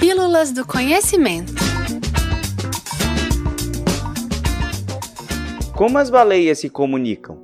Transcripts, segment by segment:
Pílulas do Conhecimento. Como as baleias se comunicam?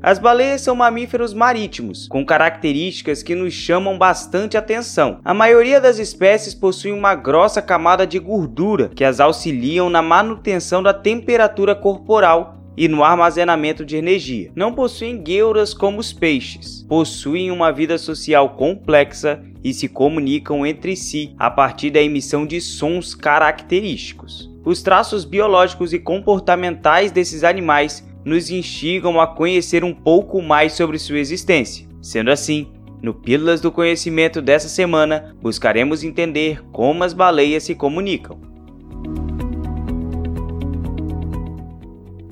As baleias são mamíferos marítimos, com características que nos chamam bastante atenção. A maioria das espécies possui uma grossa camada de gordura que as auxiliam na manutenção da temperatura corporal e no armazenamento de energia. Não possuem gueuras como os peixes. Possuem uma vida social complexa e se comunicam entre si a partir da emissão de sons característicos. Os traços biológicos e comportamentais desses animais nos instigam a conhecer um pouco mais sobre sua existência. Sendo assim, no Pílulas do Conhecimento dessa semana, buscaremos entender como as baleias se comunicam.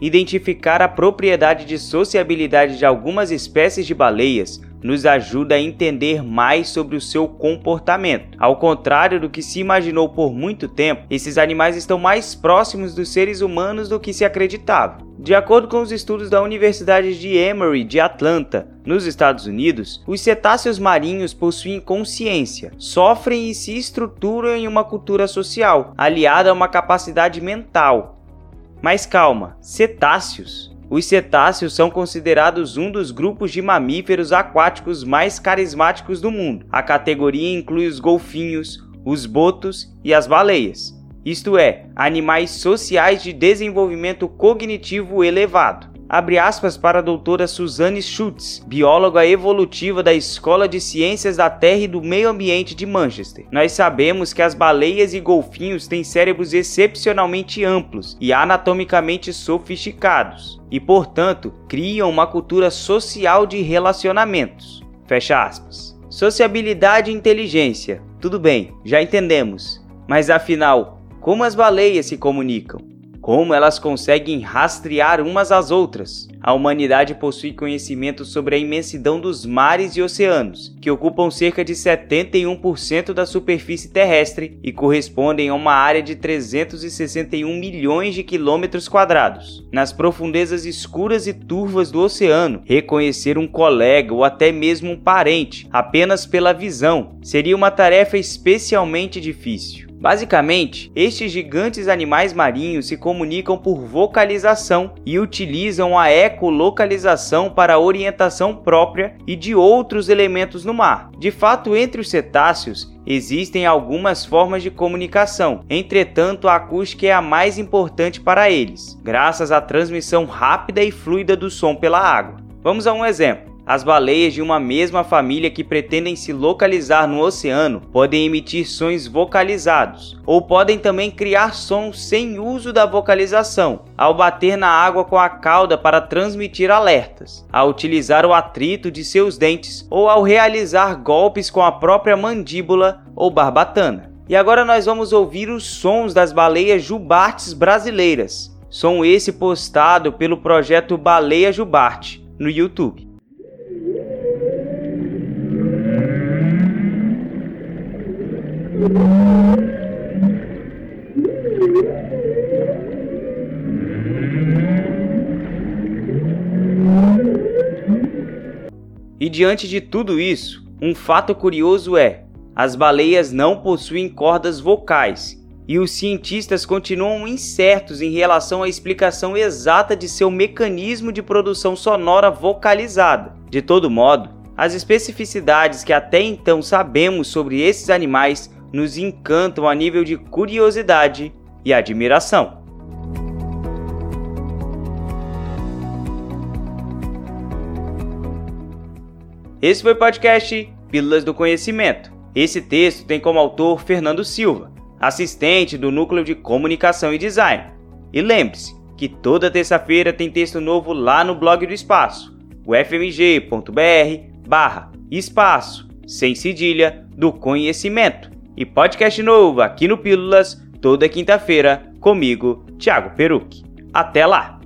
Identificar a propriedade de sociabilidade de algumas espécies de baleias nos ajuda a entender mais sobre o seu comportamento. Ao contrário do que se imaginou por muito tempo, esses animais estão mais próximos dos seres humanos do que se acreditava. De acordo com os estudos da Universidade de Emory de Atlanta, nos Estados Unidos, os cetáceos marinhos possuem consciência, sofrem e se estruturam em uma cultura social, aliada a uma capacidade mental, mas calma, cetáceos. Os cetáceos são considerados um dos grupos de mamíferos aquáticos mais carismáticos do mundo. A categoria inclui os golfinhos, os botos e as baleias, isto é, animais sociais de desenvolvimento cognitivo elevado abre aspas para a doutora Suzanne Schutz, bióloga evolutiva da Escola de Ciências da Terra e do Meio Ambiente de Manchester. Nós sabemos que as baleias e golfinhos têm cérebros excepcionalmente amplos e anatomicamente sofisticados, e, portanto, criam uma cultura social de relacionamentos. Fecha aspas. Sociabilidade e inteligência. Tudo bem, já entendemos. Mas afinal, como as baleias se comunicam? Como elas conseguem rastrear umas às outras? A humanidade possui conhecimento sobre a imensidão dos mares e oceanos, que ocupam cerca de 71% da superfície terrestre e correspondem a uma área de 361 milhões de quilômetros quadrados. Nas profundezas escuras e turvas do oceano, reconhecer um colega ou até mesmo um parente apenas pela visão seria uma tarefa especialmente difícil. Basicamente, estes gigantes animais marinhos se comunicam por vocalização e utilizam a ecolocalização para orientação própria e de outros elementos no mar. De fato, entre os cetáceos, Existem algumas formas de comunicação, entretanto, a acústica é a mais importante para eles, graças à transmissão rápida e fluida do som pela água. Vamos a um exemplo. As baleias de uma mesma família que pretendem se localizar no oceano podem emitir sons vocalizados, ou podem também criar sons sem uso da vocalização, ao bater na água com a cauda para transmitir alertas, ao utilizar o atrito de seus dentes ou ao realizar golpes com a própria mandíbula ou barbatana. E agora nós vamos ouvir os sons das baleias jubartes brasileiras. Som esse postado pelo projeto Baleia Jubarte no YouTube. E diante de tudo isso, um fato curioso é: as baleias não possuem cordas vocais e os cientistas continuam incertos em relação à explicação exata de seu mecanismo de produção sonora vocalizada. De todo modo, as especificidades que até então sabemos sobre esses animais nos encantam a nível de curiosidade e admiração. Esse foi o podcast Pílulas do Conhecimento. Esse texto tem como autor Fernando Silva, assistente do Núcleo de Comunicação e Design. E lembre-se que toda terça-feira tem texto novo lá no blog do Espaço, o fmg.br barra espaço, sem cedilha, do conhecimento. E podcast novo aqui no Pílulas, toda quinta-feira, comigo, Thiago Peruque. Até lá!